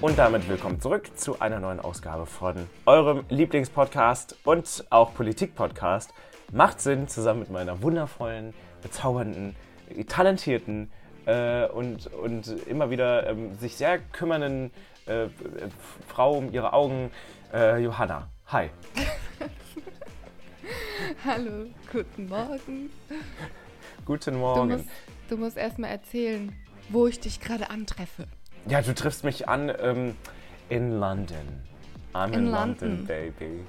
Und damit willkommen zurück zu einer neuen Ausgabe von eurem Lieblingspodcast und auch Politik-Podcast. Macht Sinn zusammen mit meiner wundervollen, bezaubernden, talentierten äh, und, und immer wieder ähm, sich sehr kümmernden äh, äh, Frau um ihre Augen, äh, Johanna. Hi. Hallo, guten Morgen. Guten Du Morgen. musst, du musst erstmal erzählen, wo ich dich gerade antreffe. Ja, du triffst mich an ähm, in London. I'm in, In London. London. baby.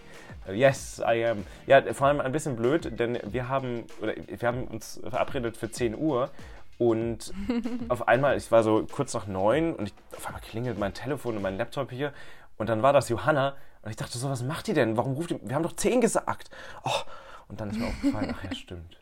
Uh, Yes, I am. Ja, vor allem ein bisschen blöd, denn wir haben, oder wir haben uns verabredet für 10 Uhr und auf einmal, ich war so kurz nach neun und ich, auf einmal klingelt mein Telefon und mein Laptop hier und dann war das Johanna und ich dachte so, was macht die denn? Warum ruft die? Wir haben doch 10 gesagt. Oh, und dann ist mir aufgefallen, ach ja, stimmt.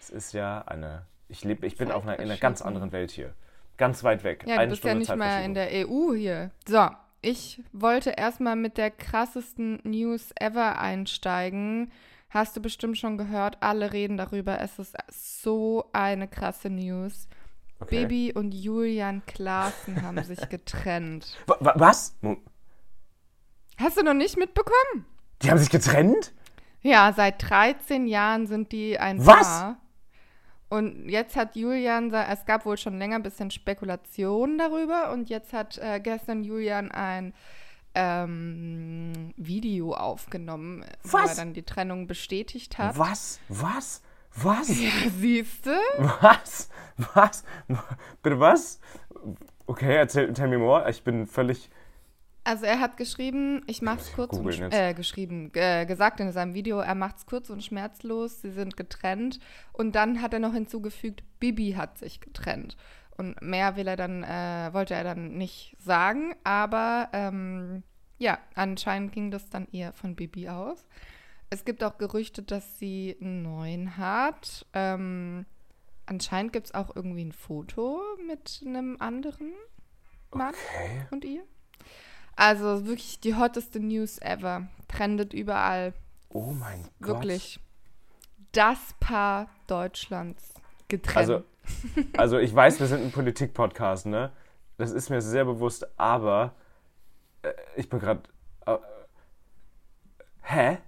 Es ist ja eine, ich lebe, ich bin auf einer, in einer ganz anderen Welt hier. Ganz weit weg. Ja, du Eine bist ja Stunde nicht mehr in der EU hier. So, ich wollte erstmal mit der krassesten News ever einsteigen. Hast du bestimmt schon gehört, alle reden darüber. Es ist so eine krasse News. Okay. Bibi und Julian Klaassen haben sich getrennt. Wa- wa- Was? Hast du noch nicht mitbekommen? Die haben sich getrennt? Ja, seit 13 Jahren sind die ein Was? Paar. Und jetzt hat Julian, es gab wohl schon länger ein bisschen Spekulationen darüber und jetzt hat äh, gestern Julian ein ähm, Video aufgenommen, wo Was? er dann die Trennung bestätigt hat. Was? Was? Was? Ja, siehst du? Was? Was? Bitte was? Okay, erzähl, tell me more. Ich bin völlig. Also er hat geschrieben, ich mach's ich kurz und äh, geschrieben, äh, gesagt in seinem Video, er macht's kurz und schmerzlos, sie sind getrennt und dann hat er noch hinzugefügt, Bibi hat sich getrennt. Und mehr will er dann, äh, wollte er dann nicht sagen, aber ähm, ja, anscheinend ging das dann eher von Bibi aus. Es gibt auch Gerüchte, dass sie einen neuen hat. Ähm, anscheinend gibt es auch irgendwie ein Foto mit einem anderen Mann Okay. und ihr. Also wirklich die hotteste News ever. Trendet überall. Oh mein Gott. Wirklich. Das Paar Deutschlands getrennt. Also, also ich weiß, wir sind ein Politik-Podcast, ne? Das ist mir sehr bewusst, aber äh, ich bin gerade. Äh, hä?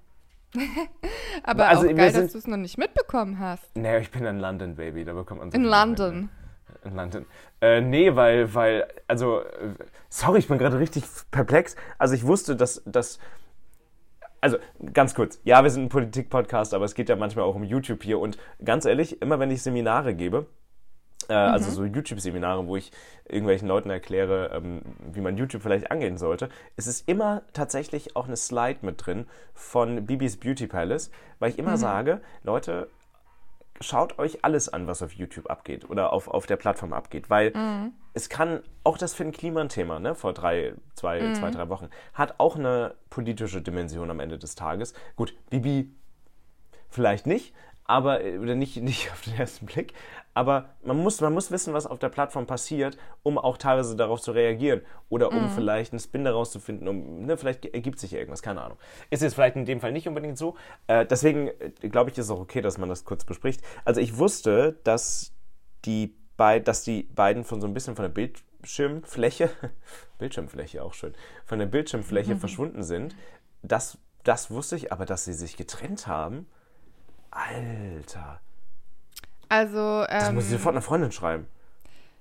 Aber also auch geil, dass du es noch nicht mitbekommen hast. Nee, ich bin in London, Baby. Da bekommt man so In London. In London. Äh, nee, weil, weil, also, äh, sorry, ich bin gerade richtig perplex. Also ich wusste, dass, dass, also ganz kurz, ja, wir sind ein Politik-Podcast, aber es geht ja manchmal auch um YouTube hier. Und ganz ehrlich, immer wenn ich Seminare gebe, äh, also so YouTube-Seminare, wo ich irgendwelchen Leuten erkläre, ähm, wie man YouTube vielleicht angehen sollte, ist es immer tatsächlich auch eine Slide mit drin von Bibis Beauty Palace, weil ich immer sage, Leute, schaut euch alles an, was auf YouTube abgeht oder auf, auf der Plattform abgeht, weil es kann, auch das Finn Kliman-Thema, ne, vor drei, zwei, zwei, drei Wochen, hat auch eine politische Dimension am Ende des Tages. Gut, Bibi vielleicht nicht, aber, äh, oder nicht, nicht auf den ersten Blick, aber man muss, man muss wissen, was auf der Plattform passiert, um auch teilweise darauf zu reagieren oder um vielleicht einen Spin daraus zu finden, um, ne, vielleicht ergibt sich ja irgendwas, keine Ahnung. Ist jetzt vielleicht in dem Fall nicht unbedingt so. Äh, deswegen äh, glaube ich, ist es auch okay, dass man das kurz bespricht. Also ich wusste, dass die, bei, dass die beiden von so ein bisschen von der Bildschirmfläche, Bildschirmfläche auch schön, von der Bildschirmfläche verschwunden sind. Das, das wusste ich, aber dass sie sich getrennt haben, Alter. Also, Das ähm, muss ich sofort einer Freundin schreiben.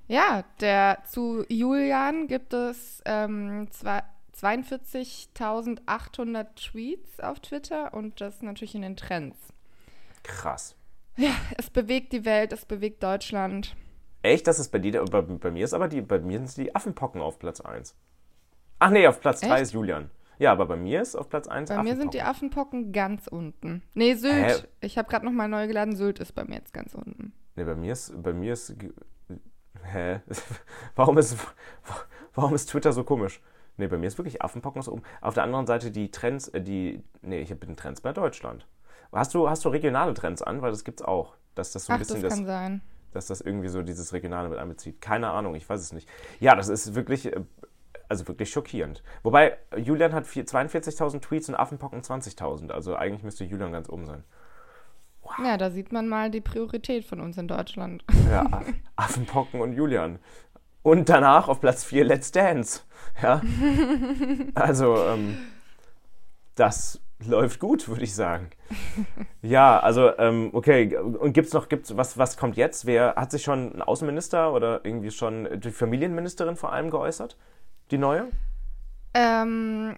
ja, der zu Julian gibt es ähm, zwei- 42.800 Tweets auf Twitter und das natürlich in den Trends. Krass. Es bewegt die Welt, es bewegt Deutschland. Echt, das ist bei dir, bei, bei mir ist aber die, bei mir sind die Affenpocken auf Platz 1. Ach nee, auf Platz 3 Echt? ist Julian. Ja, aber bei mir ist auf Platz 1 Bei mir sind die Affenpocken ganz unten. Nee, Sylt. Hä? Ich habe gerade noch mal neu geladen. Sylt ist bei mir jetzt ganz unten. Nee, bei mir ist, bei mir ist, hä? Warum ist, warum ist Twitter so komisch? Nee, bei mir ist wirklich Affenpocken so oben. Auf der anderen Seite die Trends, äh, die, nee, ich bin Trends bei Deutschland. Hast du, hast du regionale Trends an? Weil das gibt's auch. Dass das so ein Ach, bisschen das das, kann sein. dass das irgendwie so dieses Regionale mit einbezieht. Keine Ahnung, ich weiß es nicht. Ja, das ist wirklich, äh, also wirklich schockierend. Wobei, Julian hat vier- 42.000 Tweets und Affenpocken 20.000. Also eigentlich müsste Julian ganz oben sein. Ja, da sieht man mal die Priorität von uns in Deutschland. Ja, Aff- Affenpocken und Julian. Und danach auf Platz 4 Let's Dance. Ja. Also, ähm, das läuft gut, würde ich sagen. Ja, also, ähm, okay. Und gibt's noch, gibt's, was, was kommt jetzt? Wer hat sich schon ein Außenminister oder irgendwie schon die Familienministerin vor allem geäußert? Die neue? Ähm,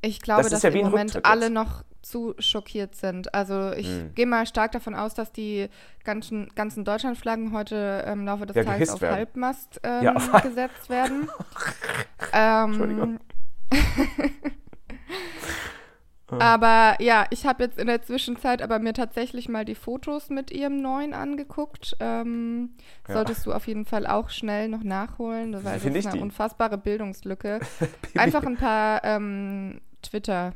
ich glaube, Das dass ja im Moment Rücktritt alle jetzt. noch zu schockiert sind. Also ich Hm. gehe mal stark davon aus, dass die ganzen, ganzen Deutschlandflaggen heute im Laufe des Ja, Tages auf werden. Halbmast ähm, Ja, auf gesetzt werden. ähm, Entschuldigung. aber ja, ich habe jetzt in der Zwischenzeit aber mir tatsächlich mal die Fotos mit ihrem neuen angeguckt. Ähm, Ja. Solltest du auf jeden Fall auch schnell noch nachholen, weil das ist eine die? unfassbare Bildungslücke. Einfach ein paar ähm, Twitter,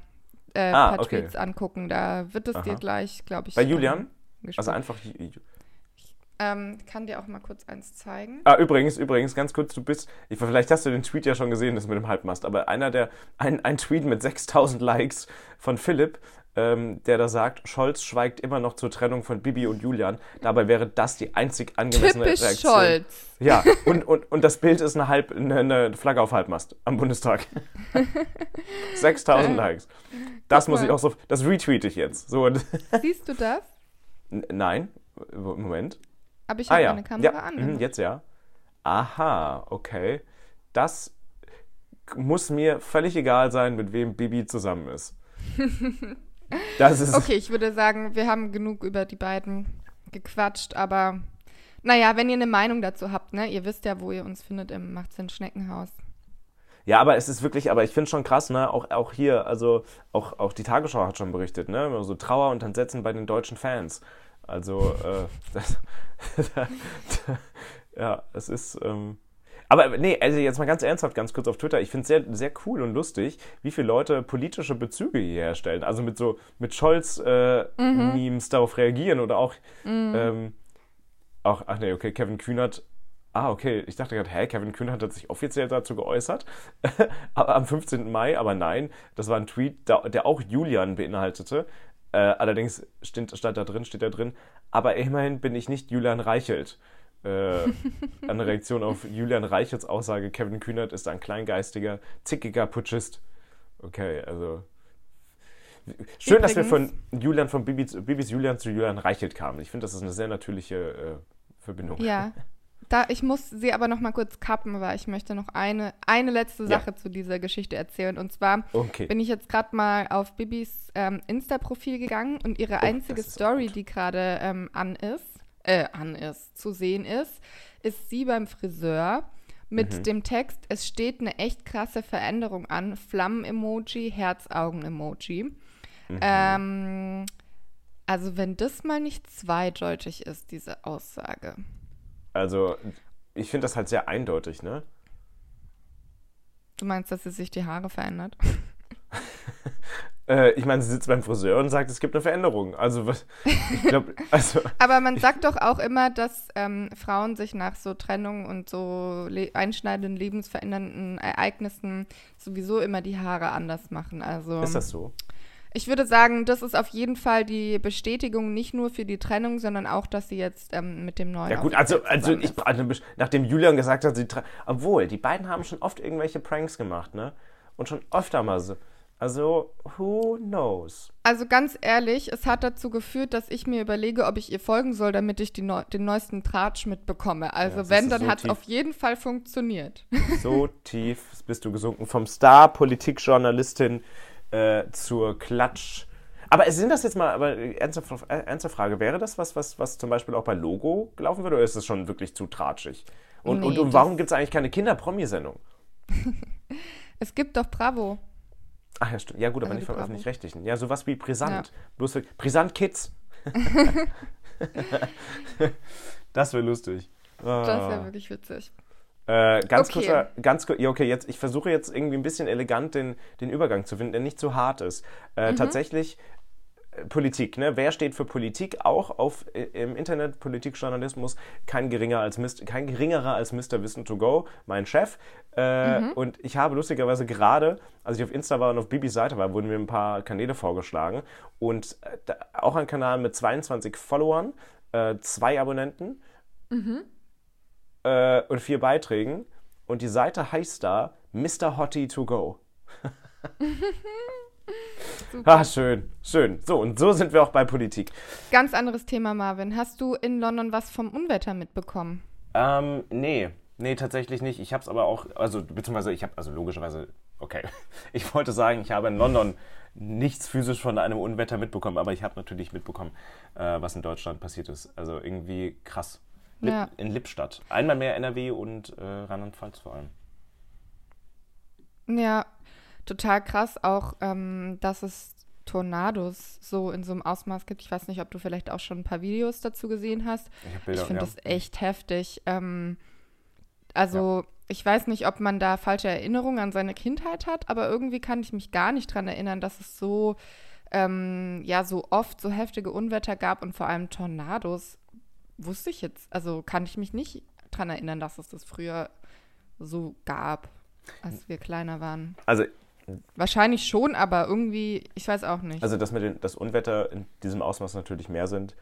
äh, Ah, paar okay. Tweets angucken. Da wird es dir gleich, glaube ich. Bei ähm, Julian? gespielt. Also einfach. Ähm, kann dir auch mal kurz eins zeigen. Ah, übrigens, übrigens, ganz kurz, du bist, ich, vielleicht hast du den Tweet ja schon gesehen, das mit dem Halbmast, aber einer der, ein, ein Tweet mit 6000 Likes von Philipp, ähm, der da sagt, Scholz schweigt immer noch zur Trennung von Bibi und Julian. Dabei wäre das die einzig angemessene Typisch Reaktion. Scholz. Ja, und, und, und das Bild ist eine, Halb, eine, eine Flagge auf Halbmast am Bundestag. 6000 Äh, Likes. Das muss ich auch so, das retweete ich jetzt. So, Siehst du das? N- nein, Moment. Aber ich Ah habe ja, meine Kamera ja. an. mhm, jetzt ja. Aha, okay. Das muss mir völlig egal sein, mit wem Bibi zusammen ist. Das ist Okay, ich würde sagen, wir haben genug über die beiden gequatscht, aber naja, wenn ihr eine Meinung dazu habt, ne, ihr wisst ja, wo ihr uns findet im Macht's in Schneckenhaus. Ja, aber es ist wirklich, aber ich finde schon krass, ne? Auch, auch hier, also auch, auch die Tagesschau hat schon berichtet, ne? So Trauer und Entsetzen bei den deutschen Fans. Also, äh, das, ja, es ist. Ähm, aber nee, also jetzt mal ganz ernsthaft, ganz kurz auf Twitter. Ich finde es sehr, sehr cool und lustig, wie viele Leute politische Bezüge hier herstellen. Also mit so mit Scholz-Memes darauf reagieren oder auch, ähm, auch, ach nee, okay, Kevin Kühnert. Ah, okay. Ich dachte gerade, hä, Kevin Kühnert hat sich offiziell dazu geäußert. Aber am 15. Mai, aber nein, das war ein Tweet, der auch Julian beinhaltete. Äh, allerdings steht, stand da drin, steht da drin, aber immerhin bin ich nicht Julian Reichelt. Äh, eine Reaktion auf Julian Reichelts Aussage, Kevin Kühnert ist ein kleingeistiger, zickiger Putschist. Okay, also. Schön, dass wir von Julian, von Bibis, Bibis Julian zu Julian Reichelt kamen. Ich finde, das ist eine sehr natürliche äh, Verbindung. Ja. Da, ich muss sie aber noch mal kurz kappen, weil ich möchte noch eine, eine letzte Ja. Sache zu dieser Geschichte erzählen. Und zwar Okay. bin ich jetzt gerade mal auf Bibis ähm, Insta-Profil gegangen und ihre einzige Oh, auch Story, die gerade ähm, an ist, äh, an ist, zu sehen ist, ist sie beim Friseur mit Mhm. dem Text, es steht eine echt krasse Veränderung an, Flammen-Emoji, Herzaugen-Emoji. Mhm. Ähm, also wenn das mal nicht zweideutig ist, diese Aussage. Also, ich finde das halt sehr eindeutig, ne? Du meinst, dass sie sich die Haare verändert? Äh, ich meine, sie sitzt beim Friseur und sagt, es gibt eine Veränderung. Also, was, ich glaube, also, Aber man sagt doch auch immer, dass ähm, Frauen sich nach so Trennung und so le einschneidenden, lebensverändernden Ereignissen sowieso immer die Haare anders machen. Also ist das so? Ich würde sagen, das ist auf jeden Fall die Bestätigung nicht nur für die Trennung, sondern auch, dass sie jetzt ähm, mit dem neuen Ja gut, also, also ich, also nachdem Julian gesagt hat, sie obwohl, die beiden haben schon oft irgendwelche Pranks gemacht, ne? Und schon öfter mal so. Also, who knows? Also ganz ehrlich, es hat dazu geführt, dass ich mir überlege, ob ich ihr folgen soll, damit ich die neu den neuesten Tratsch mitbekomme. Also das wenn, dann so hat es auf jeden Fall funktioniert. So tief bist du gesunken. Vom Star-Politikjournalistin äh, zur Klatsch. Aber sind das jetzt mal, aber ernste, äh, ernste Frage, wäre das was, was, was zum Beispiel auch bei Logo laufen würde, oder ist das schon wirklich zu tratschig? Und, Nee, und, und das- warum gibt es eigentlich keine Kinder-Promi-Sendung? Es gibt doch Bravo. Ach ja, stimmt. Ja gut, aber Also nicht vom. Öffentlich-Rechtlichen. Ja, sowas wie Brisant. Ja. Bloß für Brisant Kids. das wäre lustig. Das Ah. wäre wirklich witzig. Äh, ganz Okay. kurzer, ganz kurz, ja, okay, jetzt, ich versuche jetzt irgendwie ein bisschen elegant den, den Übergang zu finden, der nicht zu hart ist. Äh, Mhm. Tatsächlich äh, Politik, ne? Wer steht für Politik? Auch auf, äh, im Internet, Politikjournalismus, kein, geringer als Mist, kein geringerer als Mr. Wissen to Go, mein Chef. Äh, Mhm. Und ich habe lustigerweise gerade, als ich auf Insta war und auf Bibis Seite war, wurden mir ein paar Kanäle vorgeschlagen. Und da, auch ein Kanal mit 22 Followern, äh, zwei Abonnenten. Äh, und vier Beiträgen. Und die Seite heißt da Mr. Hottie to go. ah, schön, schön. So, und so sind wir auch bei Politik. Ganz anderes Thema, Marvin. Hast du in London was vom Unwetter mitbekommen? Ähm, nee. Nee, tatsächlich nicht. Ich habe es aber auch, also beziehungsweise ich habe, also logischerweise, okay. Ich wollte sagen, ich habe in London nichts physisch von einem Unwetter mitbekommen, aber ich habe natürlich mitbekommen, äh, was in Deutschland passiert ist. Also irgendwie krass. Lip, ja. In Lippstadt. Einmal mehr NRW und äh, Rheinland-Pfalz vor allem. Ja, total krass auch, ähm, dass es Tornados so in so einem Ausmaß gibt. Ich weiß nicht, ob du vielleicht auch schon ein paar Videos dazu gesehen hast. Ich, ich finde ja. das echt heftig. Ähm, also ja. ich weiß nicht, ob man da falsche Erinnerungen an seine Kindheit hat, aber irgendwie kann ich mich gar nicht daran erinnern, dass es so, ähm, ja, so oft so heftige Unwetter gab und vor allem Tornados. Wusste ich jetzt, also kann ich mich nicht daran erinnern, dass es das früher so gab, als wir kleiner waren. Also Wahrscheinlich schon, aber irgendwie, ich weiß auch nicht. Also, dass mit den, das Unwetter in diesem Ausmaß natürlich mehr sind,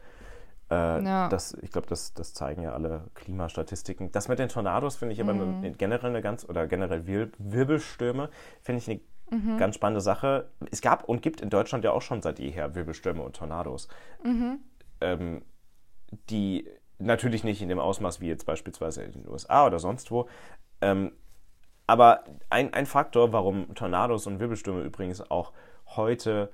äh, ja. das, ich glaube, das, das zeigen ja alle Klimastatistiken. Das mit den Tornados finde ich aber mhm. generell eine ganz, oder generell Wir Wirbelstürme, finde ich eine mhm. ganz spannende Sache. Es gab und gibt in Deutschland ja auch schon seit jeher Wirbelstürme und Tornados. Mhm. Ähm, die natürlich nicht in dem Ausmaß wie jetzt beispielsweise in den USA oder sonst wo. Ähm, aber ein, ein Faktor, warum Tornados und Wirbelstürme übrigens auch heute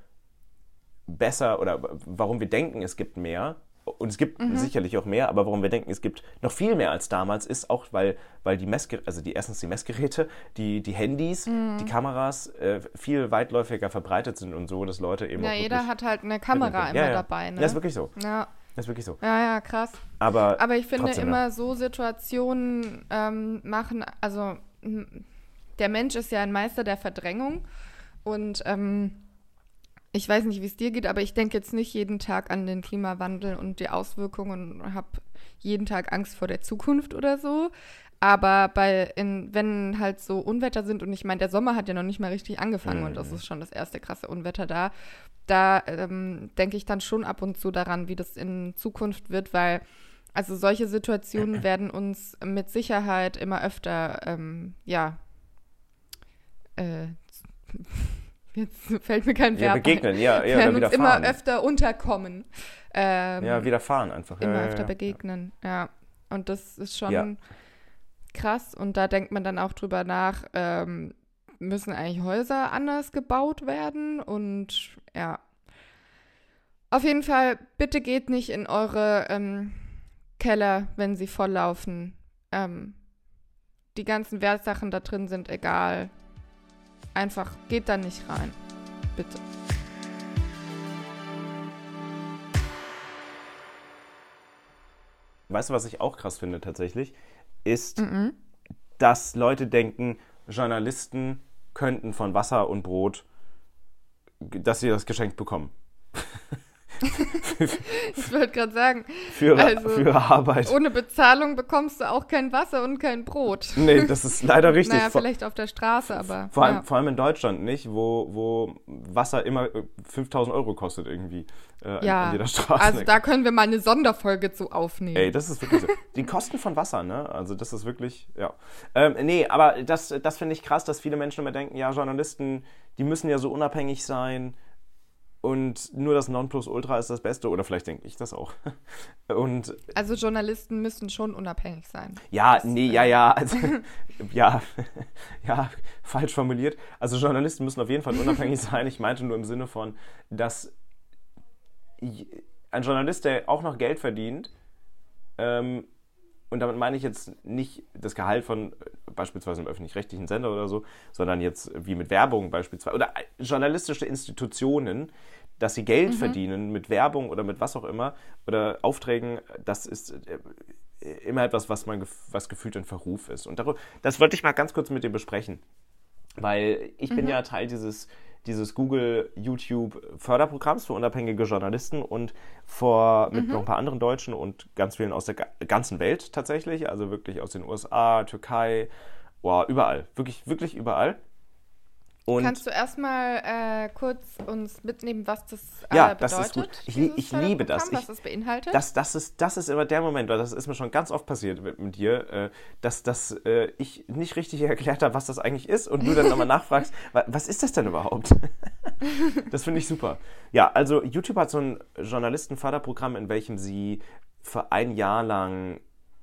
besser oder warum wir denken, es gibt mehr, und es gibt mhm. sicherlich auch mehr, aber warum wir denken, es gibt noch viel mehr als damals, ist auch, weil, weil die Messgeräte, also die erstens die Messgeräte, die, die Handys, mhm. die Kameras äh, viel weitläufiger verbreitet sind und so, dass Leute eben. Ja, jeder hat halt eine Kamera immer ja, ja. dabei. Ne? Das ist wirklich so. Ja. Das ist wirklich so. Ja, ja, krass. Aber, aber ich finde immer ja. so Situationen ähm, machen, also der Mensch ist ja ein Meister der Verdrängung und ähm, ich weiß nicht, wie es dir geht, aber ich denke jetzt nicht jeden Tag an den Klimawandel und die Auswirkungen und habe jeden Tag Angst vor der Zukunft oder so. Aber bei in, wenn halt so Unwetter sind, und ich meine, der Sommer hat ja noch nicht mal richtig angefangen mhm. und das ist schon das erste krasse Unwetter da, da ähm, denke ich dann schon ab und zu daran, wie das in Zukunft wird, weil also solche Situationen werden uns mit Sicherheit immer öfter, ähm, ja, äh, jetzt fällt mir kein Verb Ja, begegnen, ja, ja, werden uns immer öfter unterkommen. Ähm, ja, widerfahren einfach. Immer ja, öfter ja, begegnen, ja. Und das ist schon krass. Und da denkt man dann auch drüber nach, ähm, müssen eigentlich Häuser anders gebaut werden? Und ja. Auf jeden Fall, bitte geht nicht in eure ähm, Keller, wenn sie volllaufen. Ähm, die ganzen Wertsachen da drin sind egal. Einfach geht da nicht rein. Bitte. Weißt du, was ich auch krass finde tatsächlich? Ist, -mm. dass Leute denken, Journalisten könnten von Wasser und Brot, dass sie das geschenkt bekommen. ich wollte gerade sagen, für, also, für Arbeit. Ohne Bezahlung bekommst du auch kein Wasser und kein Brot. Nee, das ist leider richtig. naja, vielleicht auf der Straße, aber. Vor allem, ja. vor allem in Deutschland nicht, wo, wo Wasser immer 5000 äh, Euro kostet irgendwie äh, ja, an jeder Straße. Also da können wir mal eine Sonderfolge zu aufnehmen. Ey, das ist wirklich so. Die Kosten von Wasser, ne? Also das ist wirklich, ja. Ähm, nee, aber das, das finde ich krass, dass viele Menschen immer denken, ja, Journalisten, die müssen ja so unabhängig sein und nur das Nonplusultra ist das Beste, oder vielleicht denke ich das auch. Und also Journalisten müssen schon unabhängig sein. Ja, das, nee, ja, ja, also, ja, ja, falsch formuliert. Also Journalisten müssen auf jeden Fall unabhängig sein. Ich meinte nur im Sinne von, dass ein Journalist, der auch noch Geld verdient, ähm, und damit meine ich jetzt nicht das Gehalt von äh, beispielsweise einem öffentlich-rechtlichen Sender oder so, sondern jetzt wie mit Werbung beispielsweise oder äh, journalistische Institutionen, dass sie Geld mhm. verdienen mit Werbung oder mit was auch immer oder Aufträgen, das ist äh, immer etwas, was man was gefühlt ein Verruf ist. Und darüber, das wollte ich mal ganz kurz mit dir besprechen, weil ich mhm. bin ja Teil dieses dieses Google YouTube Förderprogramms für unabhängige Journalisten und vor mit mhm. noch ein paar anderen Deutschen und ganz vielen aus der ganzen Welt tatsächlich, also wirklich aus den USA, Türkei, wow, überall, wirklich wirklich überall. Und Kannst du erstmal äh, kurz uns mitnehmen, was das äh, Ja, bedeutet? das ist gut. Ich ich liebe das. Ich- was es beinhaltet? Das, das, ist, das ist immer der Moment, weil das ist mir schon ganz oft passiert mit, mit dir, äh, dass, dass äh, ich nicht richtig erklärt habe, was das eigentlich ist und du dann nochmal nachfragst, wa- was ist das denn überhaupt? das finde ich super. Ja, also YouTube hat so ein Journalistenförderprogramm, in welchem sie für ein Jahr lang,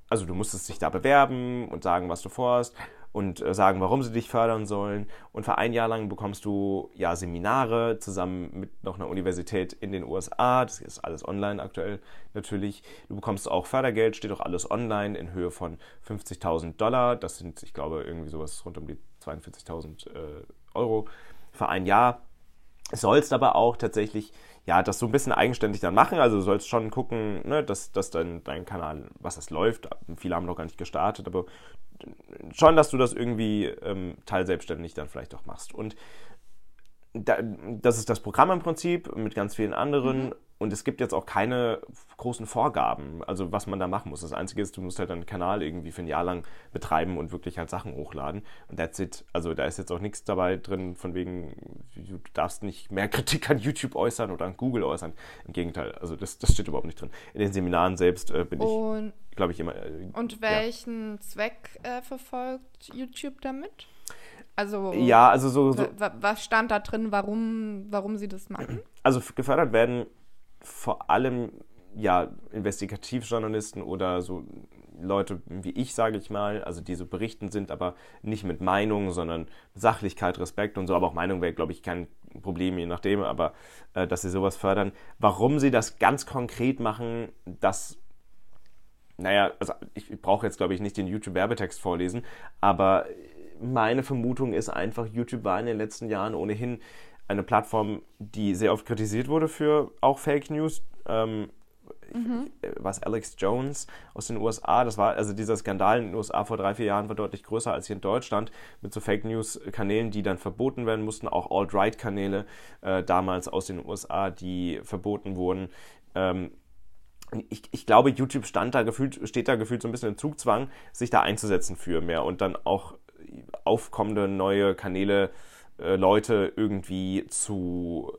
also du musstest dich da bewerben und sagen, was du vorhast und äh, sagen, warum sie dich fördern sollen. Und für ein Jahr lang bekommst du ja Seminare zusammen mit noch einer Universität in den USA. Das ist alles online aktuell natürlich. Du bekommst auch Fördergeld, steht auch alles online in Höhe von 50.000 Dollar. Das sind, ich glaube, irgendwie sowas rund um die 42.000 äh, Euro für ein Jahr sollst aber auch tatsächlich ja das so ein bisschen eigenständig dann machen. Also du sollst schon gucken, ne, dass, dass dein, dein Kanal, was das läuft. Viele haben noch gar nicht gestartet, aber schon, dass du das irgendwie ähm, teilselbstständig dann vielleicht auch machst. Und das ist das Programm im Prinzip mit ganz vielen anderen. Und es gibt jetzt auch keine großen Vorgaben, also was man da machen muss. Das Einzige ist, du musst halt einen Kanal irgendwie für ein Jahr lang betreiben und wirklich halt Sachen hochladen. Und that's it. Also da ist jetzt auch nichts dabei drin, von wegen, du darfst nicht mehr Kritik an YouTube äußern oder an Google äußern. Im Gegenteil, also das, das steht überhaupt nicht drin. In den Seminaren selbst äh, bin ich, und, glaube ich, immer. Äh, und welchen Zweck äh, verfolgt YouTube damit? Also, ja, also so, so wa- wa- was stand da drin, warum, warum sie das machen? also gefördert werden vor allem ja Investigativjournalisten oder so Leute wie ich, sage ich mal, also die so berichten sind, aber nicht mit Meinung, sondern Sachlichkeit, Respekt und so. Aber auch Meinung wäre, glaube ich, kein Problem, je nachdem, aber äh, dass sie sowas fördern. Warum sie das ganz konkret machen, das naja, also ich brauche jetzt, glaube ich, nicht den YouTube-Werbetext vorlesen, aber meine Vermutung ist einfach, YouTube war in den letzten Jahren ohnehin eine Plattform, die sehr oft kritisiert wurde für auch Fake News. Ähm, Was Alex Jones aus den USA, das war, also dieser Skandal in den USA vor drei, vier Jahren war deutlich größer als hier in Deutschland mit so Fake News-Kanälen, die dann verboten werden mussten, auch Alt-Right-Kanäle äh, damals aus den USA, die verboten wurden. Ähm, ich, ich glaube, YouTube stand da gefühlt, steht da gefühlt so ein bisschen im Zugzwang, sich da einzusetzen für mehr und dann auch aufkommende neue Kanäle, äh, Leute irgendwie zu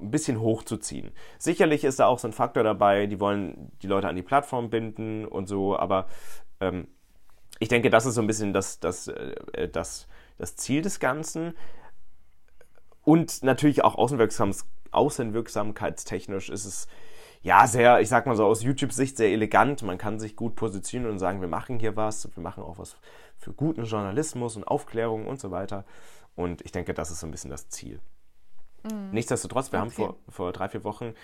ein bisschen hochzuziehen. Sicherlich ist da auch so ein Faktor dabei, die wollen die Leute an die Plattform binden und so, aber ähm, ich denke, das ist so ein bisschen das, das, äh, das, das Ziel des Ganzen. Und natürlich auch außenwirksam, außenwirksamkeitstechnisch ist es ja sehr, ich sag mal so aus YouTube-Sicht sehr elegant. Man kann sich gut positionieren und sagen, wir machen hier was, wir machen auch was für guten Journalismus und Aufklärung und so weiter. Und ich denke, das ist so ein bisschen das Ziel. Nichtsdestotrotz, wir haben Okay. vor, vor drei, vier Wochen,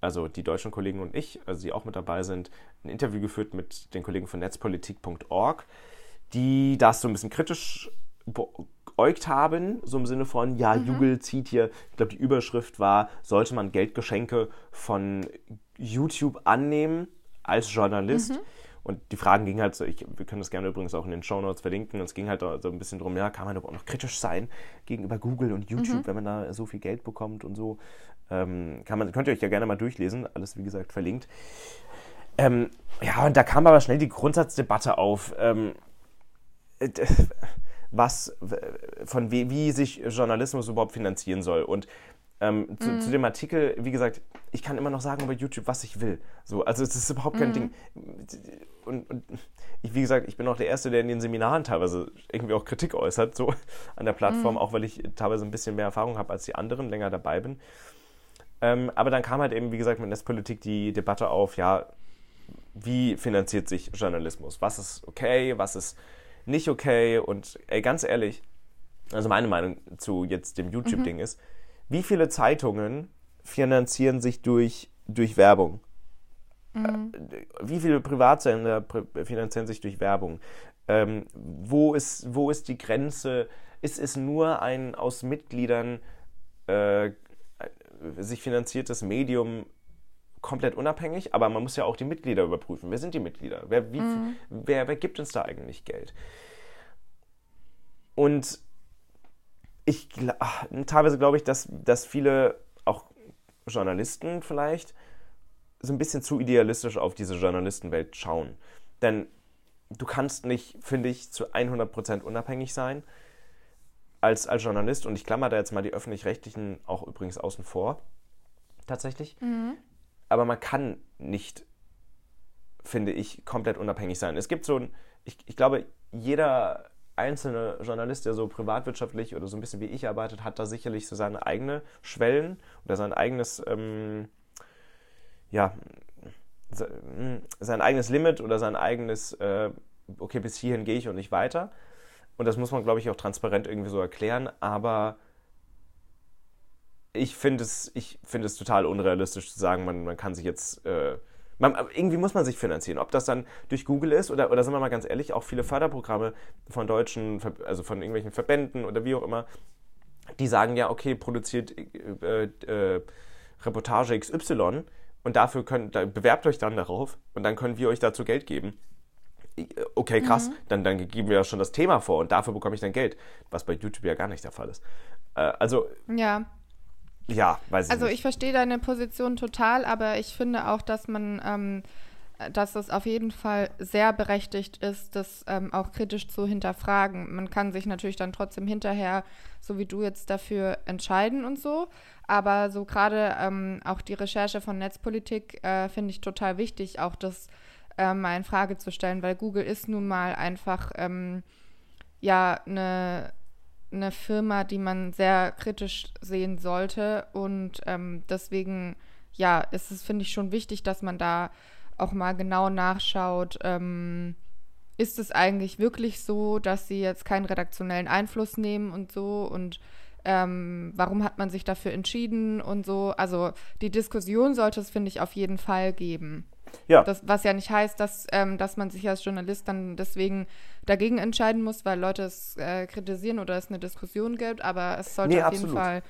also die deutschen Kollegen und ich, also die auch mit dabei sind, ein Interview geführt mit den Kollegen von netzpolitik.org, die das so ein bisschen kritisch beäugt haben, so im Sinne von, ja, Google zieht hier, ich glaube, die Überschrift war, sollte man Geldgeschenke von YouTube annehmen als Journalist? Und die Fragen gingen halt so, ich, wir können das gerne übrigens auch in den Shownotes verlinken, es ging halt so ein bisschen drum, ja, kann man auch noch kritisch sein gegenüber Google und YouTube, wenn man da so viel Geld bekommt und so. Ähm, kann man, könnt ihr euch ja gerne mal durchlesen, alles wie gesagt verlinkt. Ähm, ja, und da kam aber schnell die Grundsatzdebatte auf. Ähm, äh, was, von wie, wie sich Journalismus überhaupt finanzieren soll. Und ähm, zu, zu dem Artikel, wie gesagt, ich kann immer noch sagen über YouTube, was ich will. So, also es ist überhaupt kein Ding. Und, und ich, wie gesagt, ich bin auch der Erste, der in den Seminaren teilweise irgendwie auch Kritik äußert, so an der Plattform, auch weil ich teilweise ein bisschen mehr Erfahrung habe als die anderen, länger dabei bin. Ähm, aber dann kam halt eben, wie gesagt, mit Netzpolitik die Debatte auf, ja, wie finanziert sich Journalismus? Was ist okay, was ist nicht okay? Und ey, ganz ehrlich, also meine Meinung zu jetzt dem YouTube-Ding ist, wie viele Zeitungen finanzieren sich durch, durch Werbung? Äh, Wie viele Privatsender pr- finanzieren sich durch Werbung? Ähm, wo, ist, wo ist die Grenze? Ist es nur ein aus Mitgliedern äh, sich finanziertes Medium komplett unabhängig, aber man muss ja auch die Mitglieder überprüfen. Wer sind die Mitglieder? Wer, wie, wer, wer gibt uns da eigentlich Geld? Und ich ach, teilweise glaube ich, dass, dass viele, auch Journalisten vielleicht, so ein bisschen zu idealistisch auf diese Journalistenwelt schauen. Denn du kannst nicht, finde ich, zu 100% unabhängig sein. als, als Journalist, und ich klammer da jetzt mal die öffentlich-rechtlichen auch übrigens außen vor, tatsächlich, aber man kann nicht, finde ich, komplett unabhängig sein. Es gibt so ein, ich, ich glaube, jeder einzelne Journalist, der so privatwirtschaftlich oder so ein bisschen wie ich arbeitet, hat da sicherlich so seine eigene Schwellen oder sein eigenes, ähm, ja, sein eigenes Limit oder sein eigenes, äh, okay, bis hierhin gehe ich und nicht weiter. Und das muss man, glaube ich, auch transparent irgendwie so erklären. Aber ich finde es, find es total unrealistisch zu sagen, man, man kann sich jetzt. Äh, man, irgendwie muss man sich finanzieren. Ob das dann durch Google ist oder, oder sind wir mal ganz ehrlich, auch viele Förderprogramme von deutschen, also von irgendwelchen Verbänden oder wie auch immer, die sagen ja, okay, produziert äh, äh, Reportage XY und dafür könnt, da, bewerbt euch dann darauf und dann können wir euch dazu Geld geben. Okay, krass, mhm. dann, dann geben wir ja schon das Thema vor und dafür bekomme ich dann Geld, was bei YouTube ja gar nicht der Fall ist. Äh, also. Ja. Ja, weiß ich Also nicht. ich verstehe deine Position total, aber ich finde auch, dass man, ähm, dass es auf jeden Fall sehr berechtigt ist, das ähm, auch kritisch zu hinterfragen. Man kann sich natürlich dann trotzdem hinterher, so wie du jetzt dafür entscheiden und so. Aber so gerade ähm, auch die Recherche von Netzpolitik äh, finde ich total wichtig, auch das äh, mal in Frage zu stellen, weil Google ist nun mal einfach ähm, ja eine eine Firma, die man sehr kritisch sehen sollte. Und ähm, deswegen, ja, ist es, finde ich, schon wichtig, dass man da auch mal genau nachschaut. Ähm, ist es eigentlich wirklich so, dass sie jetzt keinen redaktionellen Einfluss nehmen und so? Und ähm, warum hat man sich dafür entschieden und so? Also die Diskussion sollte es, finde ich, auf jeden Fall geben. Ja. Das, was ja nicht heißt, dass, ähm, dass man sich als Journalist dann deswegen dagegen entscheiden muss, weil Leute es äh, kritisieren oder es eine Diskussion gibt, aber es sollte Nee, auf absolut. jeden Fall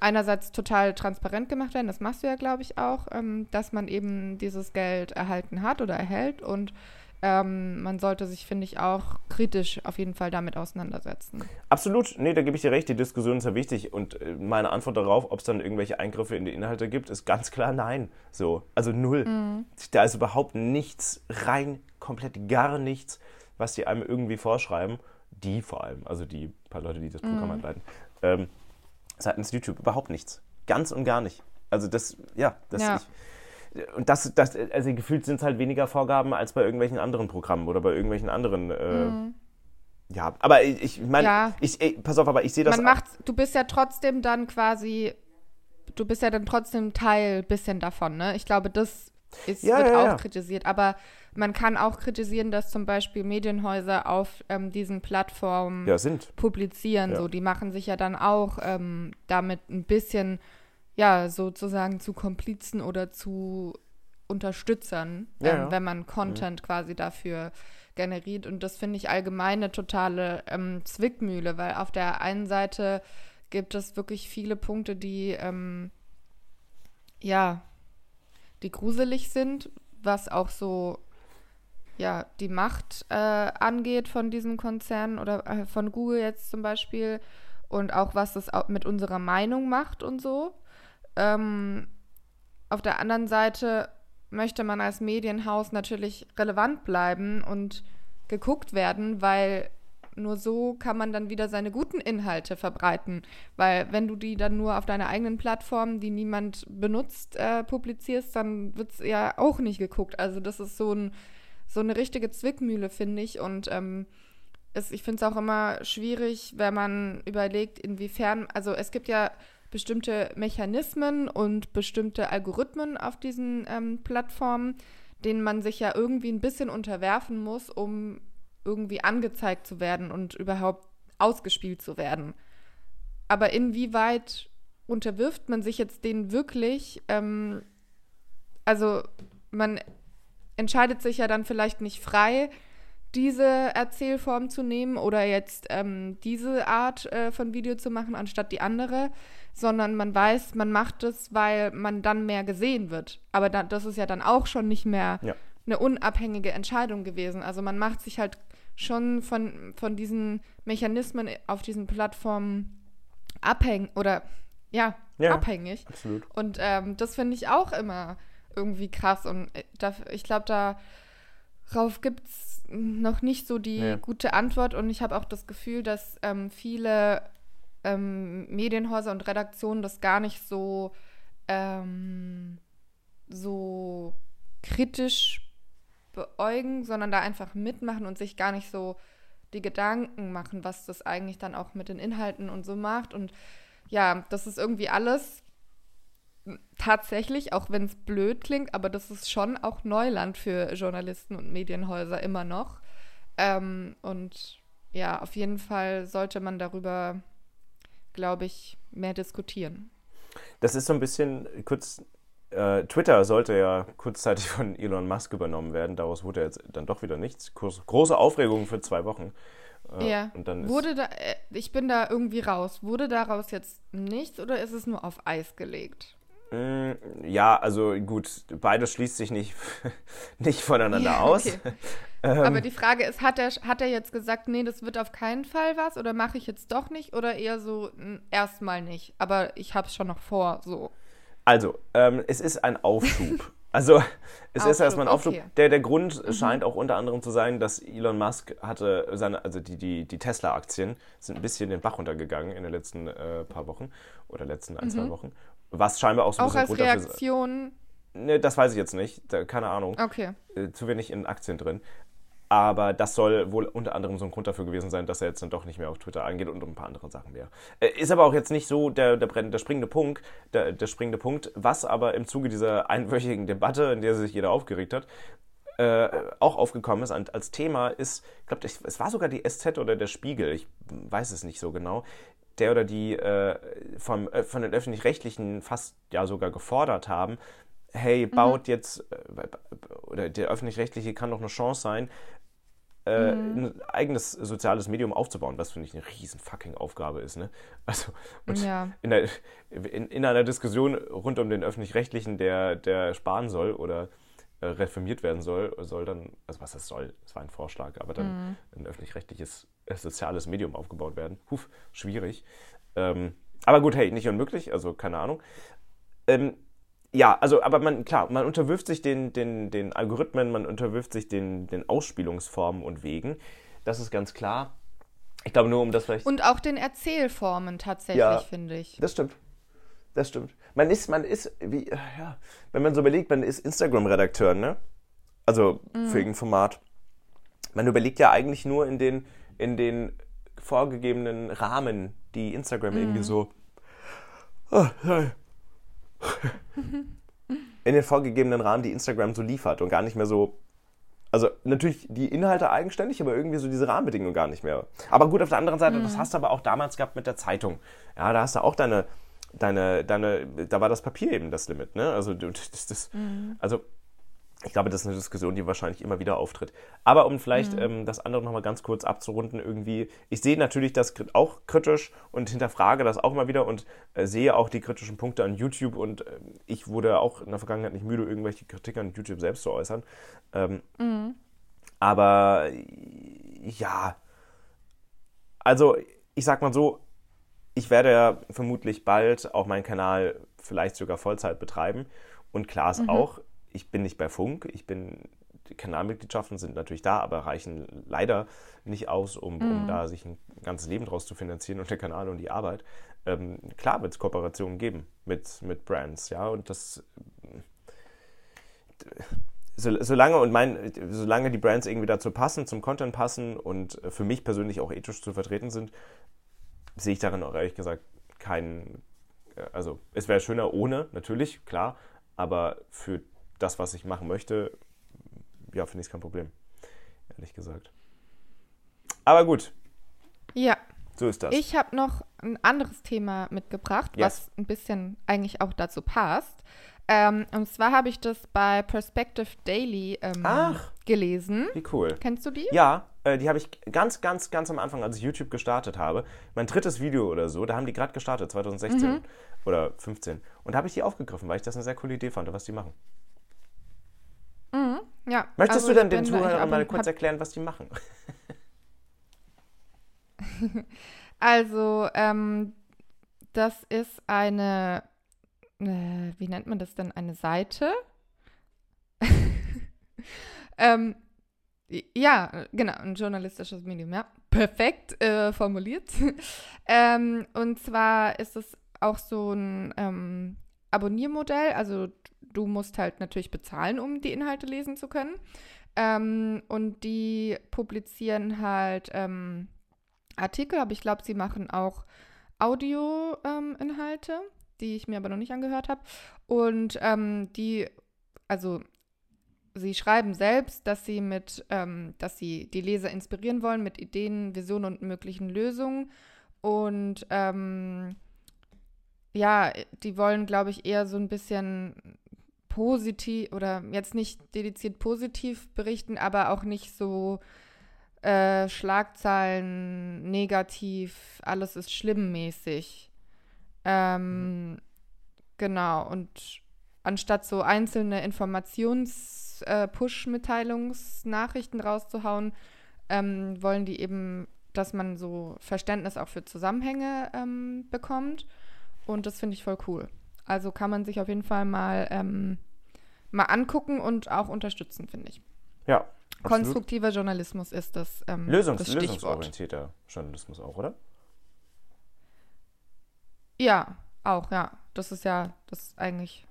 einerseits total transparent gemacht werden, das machst du ja, glaube ich, auch, ähm, dass man eben dieses Geld erhalten hat oder erhält und ähm, man sollte sich, finde ich, auch kritisch auf jeden Fall damit auseinandersetzen. Absolut, nee, da gebe ich dir recht, die Diskussion ist ja wichtig und äh, meine Antwort darauf, ob es dann irgendwelche Eingriffe in die Inhalte gibt, ist ganz klar nein. So, also null. Da ist überhaupt nichts rein, komplett gar nichts, was die einem irgendwie vorschreiben. Die vor allem, also die paar Leute, die das Programm anleiten. Ähm, seitens YouTube überhaupt nichts. Ganz und gar nicht. Also das, ja, das Ja. Ich, und das, das, also gefühlt sind es halt weniger Vorgaben als bei irgendwelchen anderen Programmen oder bei irgendwelchen anderen. Äh, Ja, aber ich, ich meine, Ja. ich, ey, pass auf, aber ich sehe das. man macht, du bist ja trotzdem dann quasi, du bist ja dann trotzdem Teil bisschen davon, ne? Ich glaube, das ist, Ja, wird ja, auch kritisiert. Aber man kann auch kritisieren, dass zum Beispiel Medienhäuser auf ähm, diesen Plattformen ja, publizieren. Ja. So, die machen sich ja dann auch ähm, damit ein bisschen, ja, sozusagen zu Komplizen oder zu Unterstützern, Ja, ähm, ja. Mhm. wenn man Content quasi dafür generiert. Und das finde ich allgemein eine totale ähm, Zwickmühle, weil auf der einen Seite gibt es wirklich viele Punkte, die, ähm, ja, die gruselig sind, was auch so ja, die Macht äh, angeht von diesen Konzernen oder äh, von Google jetzt zum Beispiel und auch was das auch mit unserer Meinung macht und so. Ähm, auf der anderen Seite möchte man als Medienhaus natürlich relevant bleiben und geguckt werden, weil nur so kann man dann wieder seine guten Inhalte verbreiten. Weil wenn du die dann nur auf deiner eigenen Plattform, die niemand benutzt, äh, publizierst, dann wird es ja auch nicht geguckt. Also das ist so, ein, so eine richtige Zwickmühle, finde ich. Und ähm, es, ich finde es auch immer schwierig, wenn man überlegt, inwiefern, also es gibt ja bestimmte Mechanismen und bestimmte Algorithmen auf diesen ähm, Plattformen, denen man sich ja irgendwie ein bisschen unterwerfen muss, um irgendwie angezeigt zu werden und überhaupt ausgespielt zu werden. Aber inwieweit unterwirft man sich jetzt denen wirklich? Ähm, also man entscheidet sich ja dann vielleicht nicht frei, diese Erzählform zu nehmen oder jetzt ähm, diese Art äh, von Video zu machen, anstatt die andere, sondern man weiß, man macht es, weil man dann mehr gesehen wird. Aber da, das ist ja dann auch schon nicht mehr Ja. eine unabhängige Entscheidung gewesen. Also man macht sich halt schon von, von diesen Mechanismen auf diesen Plattformen abhängig oder ja, Ja. abhängig. Absolut. Und ähm, das finde ich auch immer irgendwie krass. Und äh, da, ich glaube, darauf gibt es noch nicht so die Ja. gute Antwort. Und ich habe auch das Gefühl, dass ähm, viele ähm, Medienhäuser und Redaktionen das gar nicht so, ähm, so kritisch beäugen, sondern da einfach mitmachen und sich gar nicht so die Gedanken machen, was das eigentlich dann auch mit den Inhalten und so macht. Und ja, das ist irgendwie alles tatsächlich, auch wenn es blöd klingt, aber das ist schon auch Neuland für Journalisten und Medienhäuser immer noch. Ähm, und ja, auf jeden Fall sollte man darüber, glaube ich, mehr diskutieren. Das ist so ein bisschen kurz. Äh, Twitter sollte ja kurzzeitig von Elon Musk übernommen werden. Daraus wurde jetzt dann doch wieder nichts. Große Aufregung für zwei Wochen. Äh, ja. wurde da, äh, ich bin da irgendwie raus. Wurde daraus jetzt nichts oder ist es nur auf Eis gelegt? Mm, ja, also gut, beides schließt sich nicht, nicht voneinander ja, okay. aus. Aber ähm. die Frage ist, hat er, hat er jetzt gesagt, nee, das wird auf keinen Fall was oder mache ich jetzt doch nicht oder eher so, erstmal nicht, aber ich habe es schon noch vor, so. Also, ähm, es ist ein Aufschub. Also es Aufschub, ist erstmal ein Aufschub. Okay. Der, der Grund mhm. scheint auch unter anderem zu sein, dass Elon Musk hatte seine, also die, die, die Tesla-Aktien sind ein bisschen den Bach runtergegangen in den letzten äh, paar Wochen oder letzten ein, mhm. zwei Wochen. Was scheinbar auch so ein auch bisschen als Grund Reaktion. Ne, das weiß ich jetzt nicht. Da, keine Ahnung. Okay. Äh, zu wenig in Aktien drin. Aber das soll wohl unter anderem so ein Grund dafür gewesen sein, dass er jetzt dann doch nicht mehr auf Twitter eingeht und ein paar andere Sachen mehr. Äh, ist aber auch jetzt nicht so der, der, der springende Punkt, der, der springende Punkt, was aber im Zuge dieser einwöchigen Debatte, in der sich jeder aufgeregt hat, äh, auch aufgekommen ist als Thema, ist, ich glaube, es war sogar die SZ oder der Spiegel, ich weiß es nicht so genau, der oder die äh, vom, äh, von den Öffentlich-Rechtlichen fast ja sogar gefordert haben, hey, mhm. baut mhm. jetzt, äh, oder der Öffentlich-Rechtliche kann doch eine Chance sein, äh, mhm. ein eigenes soziales Medium aufzubauen, was finde ich eine riesen fucking Aufgabe ist. Ne? Also ja. in, der, in, in, einer Diskussion rund um den öffentlich-rechtlichen, der, der sparen soll oder äh, reformiert werden soll, soll dann, also was das soll, das war ein Vorschlag, aber dann mhm. ein öffentlich-rechtliches soziales Medium aufgebaut werden. Huf, schwierig. Ähm, aber gut, hey, nicht unmöglich, also keine Ahnung. Ähm, ja, also, aber man, klar, man unterwirft sich den, den, den Algorithmen, man unterwirft sich den, den Ausspielungsformen und Wegen. Das ist ganz klar. Ich glaube nur, um das vielleicht. Und auch den Erzählformen tatsächlich, ja, finde ich. Das stimmt. Das stimmt. Man ist, man ist, wie, ja, wenn man so überlegt, man ist Instagram-Redakteur, ne? Also mhm. für irgendein Format. Man überlegt ja eigentlich nur in den, in den vorgegebenen Rahmen, die Instagram mhm. irgendwie so. Sorry in den vorgegebenen Rahmen, die Instagram so liefert und gar nicht mehr so. Also natürlich die Inhalte eigenständig, aber irgendwie so diese Rahmenbedingungen gar nicht mehr. Aber gut, auf der anderen Seite, mhm. das hast du aber auch damals gehabt mit der Zeitung. Ja, da hast du auch deine, deine, deine, da war das Papier eben das Limit, ne? Also das, das mhm. also ich glaube, das ist eine Diskussion, die wahrscheinlich immer wieder auftritt. Aber um vielleicht mhm. ähm, das andere nochmal ganz kurz abzurunden, irgendwie, ich sehe natürlich das auch kritisch und hinterfrage das auch immer wieder und äh, sehe auch die kritischen Punkte an YouTube und äh, ich wurde auch in der Vergangenheit nicht müde, irgendwelche Kritik an YouTube selbst zu äußern. Ähm, mhm. Aber ja, also ich sag mal so, ich werde ja vermutlich bald auch meinen Kanal vielleicht sogar Vollzeit betreiben. Und klar ist mhm. auch, ich bin nicht bei Funk, ich bin, die Kanalmitgliedschaften sind natürlich da, aber reichen leider nicht aus, um, mhm. um da sich ein ganzes Leben draus zu finanzieren und der Kanal und die Arbeit. Ähm, klar wird es Kooperationen geben mit, mit Brands, ja, und das so, solange und mein, solange die Brands irgendwie dazu passen, zum Content passen und für mich persönlich auch ethisch zu vertreten sind, sehe ich darin auch ehrlich gesagt keinen, also es wäre schöner ohne, natürlich, klar, aber für das, was ich machen möchte, ja, finde ich es kein Problem. Ehrlich gesagt. Aber gut. Ja. So ist das. Ich habe noch ein anderes Thema mitgebracht, yes. was ein bisschen eigentlich auch dazu passt. Ähm, und zwar habe ich das bei Perspective Daily ähm, gelesen. Wie cool. Kennst du die? Ja, äh, die habe ich ganz, ganz, ganz am Anfang, als ich YouTube gestartet habe. Mein drittes Video oder so, da haben die gerade gestartet, 2016 mhm. oder 15. Und da habe ich die aufgegriffen, weil ich das eine sehr coole Idee fand, was die machen. Ja. Möchtest also du denn den Zuhörern mal kurz erklären, was die machen? also, ähm, das ist eine, äh, wie nennt man das denn, eine Seite? ähm, Ja, genau, ein journalistisches Medium, ja. Perfekt äh, formuliert. ähm, und zwar ist es auch so ein ähm, Abonniermodell. Also du musst halt natürlich bezahlen, um die Inhalte lesen zu können. Ähm, und die publizieren halt ähm, Artikel, aber ich glaube, sie machen auch Audio-Inhalte, ähm, die ich mir aber noch nicht angehört habe. Und ähm, die, also sie schreiben selbst, dass sie mit, ähm, dass sie die Leser inspirieren wollen mit Ideen, Visionen und möglichen Lösungen. Und ähm, ja, die wollen, glaube ich, eher so ein bisschen positiv oder jetzt nicht dediziert positiv berichten, aber auch nicht so äh, Schlagzeilen negativ, alles ist schlimmmäßig. Ähm, genau, und anstatt so einzelne Informations-Push-Mitteilungsnachrichten äh, rauszuhauen, ähm, wollen die eben, dass man so Verständnis auch für Zusammenhänge ähm, bekommt. Und das finde ich voll cool. Also kann man sich auf jeden Fall mal, ähm, mal angucken und auch unterstützen, finde ich. Ja. Absolut. Konstruktiver Journalismus ist das, ähm, Lösungs das Lösungsorientierter Journalismus auch, oder? Ja, auch, ja. Das ist ja, das ist eigentlich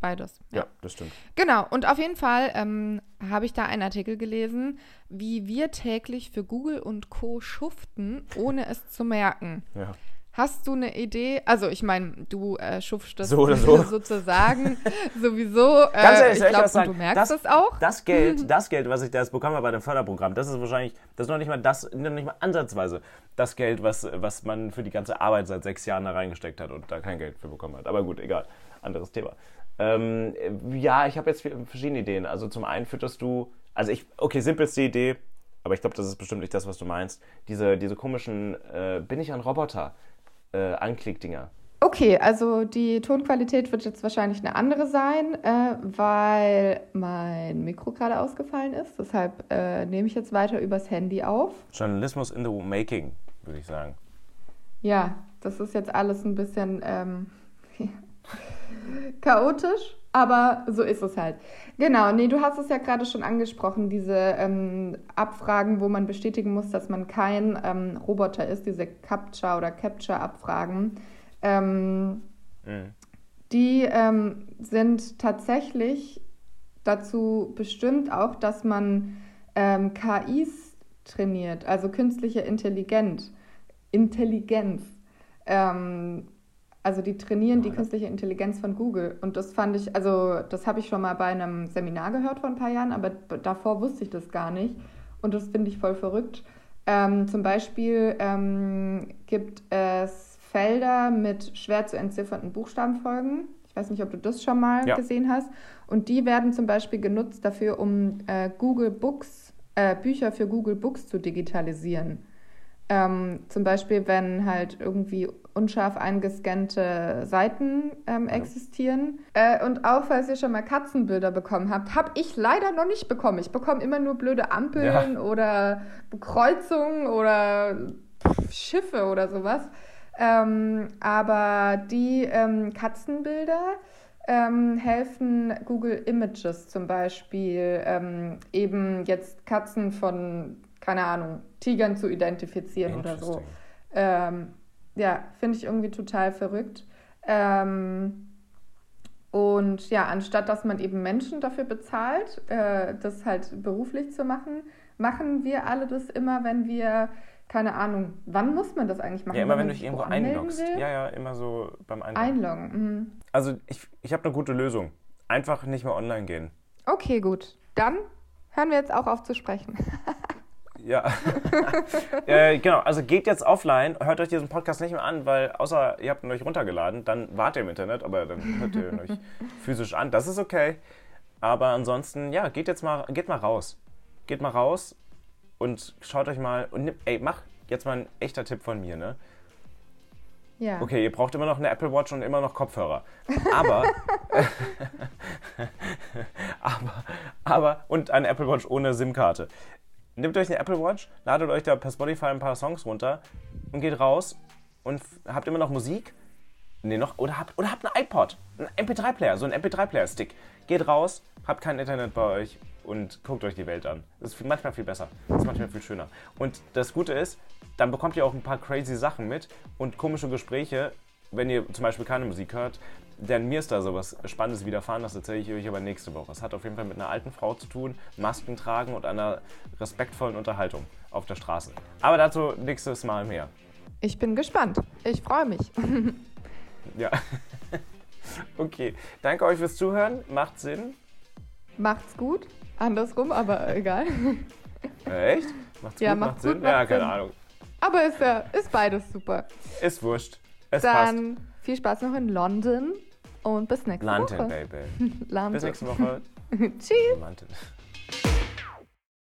beides. Ja, ja das stimmt. Genau, und auf jeden Fall ähm, habe ich da einen Artikel gelesen, wie wir täglich für Google und Co. schuften, ohne es zu merken. Ja. Hast du eine Idee? Also ich meine, du äh, schuftest so oder so. sozusagen sowieso. Äh, Ganz ehrlich, ich glaube, du merkst das, das auch. Das Geld, das Geld, was ich da jetzt bekomme bei dem Förderprogramm, das ist wahrscheinlich, das ist noch nicht mal das, noch nicht mal ansatzweise das Geld, was, was man für die ganze Arbeit seit sechs Jahren da reingesteckt hat und da kein Geld für bekommen hat. Aber gut, egal, anderes Thema. Ähm, ja, ich habe jetzt verschiedene Ideen. Also zum einen fütterst du, also ich, okay, simpelste Idee, aber ich glaube, das ist bestimmt nicht das, was du meinst. Diese, diese komischen, äh, bin ich ein Roboter? Äh, Anklickdinger. Okay, also die Tonqualität wird jetzt wahrscheinlich eine andere sein, äh, weil mein Mikro gerade ausgefallen ist. Deshalb äh, nehme ich jetzt weiter übers Handy auf. Journalismus in the making, würde ich sagen. Ja, das ist jetzt alles ein bisschen ähm, chaotisch, aber so ist es halt. Genau, nee, du hast es ja gerade schon angesprochen, diese ähm, Abfragen, wo man bestätigen muss, dass man kein ähm, Roboter ist, diese Capture- oder Capture-Abfragen. Ähm, mhm. Die ähm, sind tatsächlich dazu bestimmt auch, dass man ähm, KIs trainiert, also künstliche Intelligenz. Intelligenz. Ähm, also die trainieren die künstliche Intelligenz von Google. Und das fand ich, also das habe ich schon mal bei einem Seminar gehört vor ein paar Jahren, aber davor wusste ich das gar nicht. Und das finde ich voll verrückt. Ähm, zum Beispiel ähm, gibt es Felder mit schwer zu entziffernden Buchstabenfolgen. Ich weiß nicht, ob du das schon mal ja. gesehen hast. Und die werden zum Beispiel genutzt dafür, um äh, Google Books, äh, Bücher für Google Books zu digitalisieren. Ähm, zum Beispiel, wenn halt irgendwie unscharf eingescannte Seiten ähm, existieren. Äh, und auch, falls ihr schon mal Katzenbilder bekommen habt, habe ich leider noch nicht bekommen. Ich bekomme immer nur blöde Ampeln ja. oder Kreuzungen oder Schiffe oder sowas. Ähm, aber die ähm, Katzenbilder ähm, helfen Google Images zum Beispiel ähm, eben jetzt Katzen von, keine Ahnung, Tigern zu identifizieren oder so. Ähm, ja, finde ich irgendwie total verrückt. Ähm, und ja, anstatt dass man eben Menschen dafür bezahlt, äh, das halt beruflich zu machen, machen wir alle das immer, wenn wir, keine Ahnung, wann muss man das eigentlich machen? Ja, immer wenn, wenn du dich irgendwo einloggst. Ja, ja, immer so beim Einloggen. Einloggen. Mhm. Also ich, ich habe eine gute Lösung. Einfach nicht mehr online gehen. Okay, gut. Dann hören wir jetzt auch auf zu sprechen. Ja. äh, genau, also geht jetzt offline, hört euch diesen Podcast nicht mehr an, weil außer ihr habt ihn euch runtergeladen, dann wart ihr im Internet, aber dann hört ihr ihn euch physisch an. Das ist okay. Aber ansonsten, ja, geht jetzt mal, geht mal raus. Geht mal raus und schaut euch mal und ey, mach jetzt mal ein echter Tipp von mir, ne? Ja. Okay, ihr braucht immer noch eine Apple Watch und immer noch Kopfhörer. Aber, aber, aber, und eine Apple Watch ohne SIM-Karte nehmt euch eine Apple Watch, ladet euch da per Spotify ein paar Songs runter und geht raus und habt immer noch Musik. Nee, noch, oder habt, oder habt einen iPod, einen MP3-Player, so einen MP3-Player-Stick. Geht raus, habt kein Internet bei euch und guckt euch die Welt an. Das ist manchmal viel besser. Das ist manchmal viel schöner. Und das Gute ist, dann bekommt ihr auch ein paar crazy Sachen mit und komische Gespräche, wenn ihr zum Beispiel keine Musik hört. Denn mir ist da sowas Spannendes widerfahren, das erzähle ich euch aber nächste Woche. Es hat auf jeden Fall mit einer alten Frau zu tun, Masken tragen und einer respektvollen Unterhaltung auf der Straße. Aber dazu nächstes Mal mehr. Ich bin gespannt. Ich freue mich. Ja. Okay, danke euch fürs Zuhören. Macht Sinn. Macht's gut. Andersrum, aber egal. Echt? Macht's Ja, gut, macht's macht Sinn? gut, ja, macht keine Sinn. Ahnung. Aber ist, ja, ist beides super. Ist wurscht. Es passt. Dann viel Spaß noch in London und bis nächste London, Woche. Baby. London. Bis nächste Woche. Tschüss. London.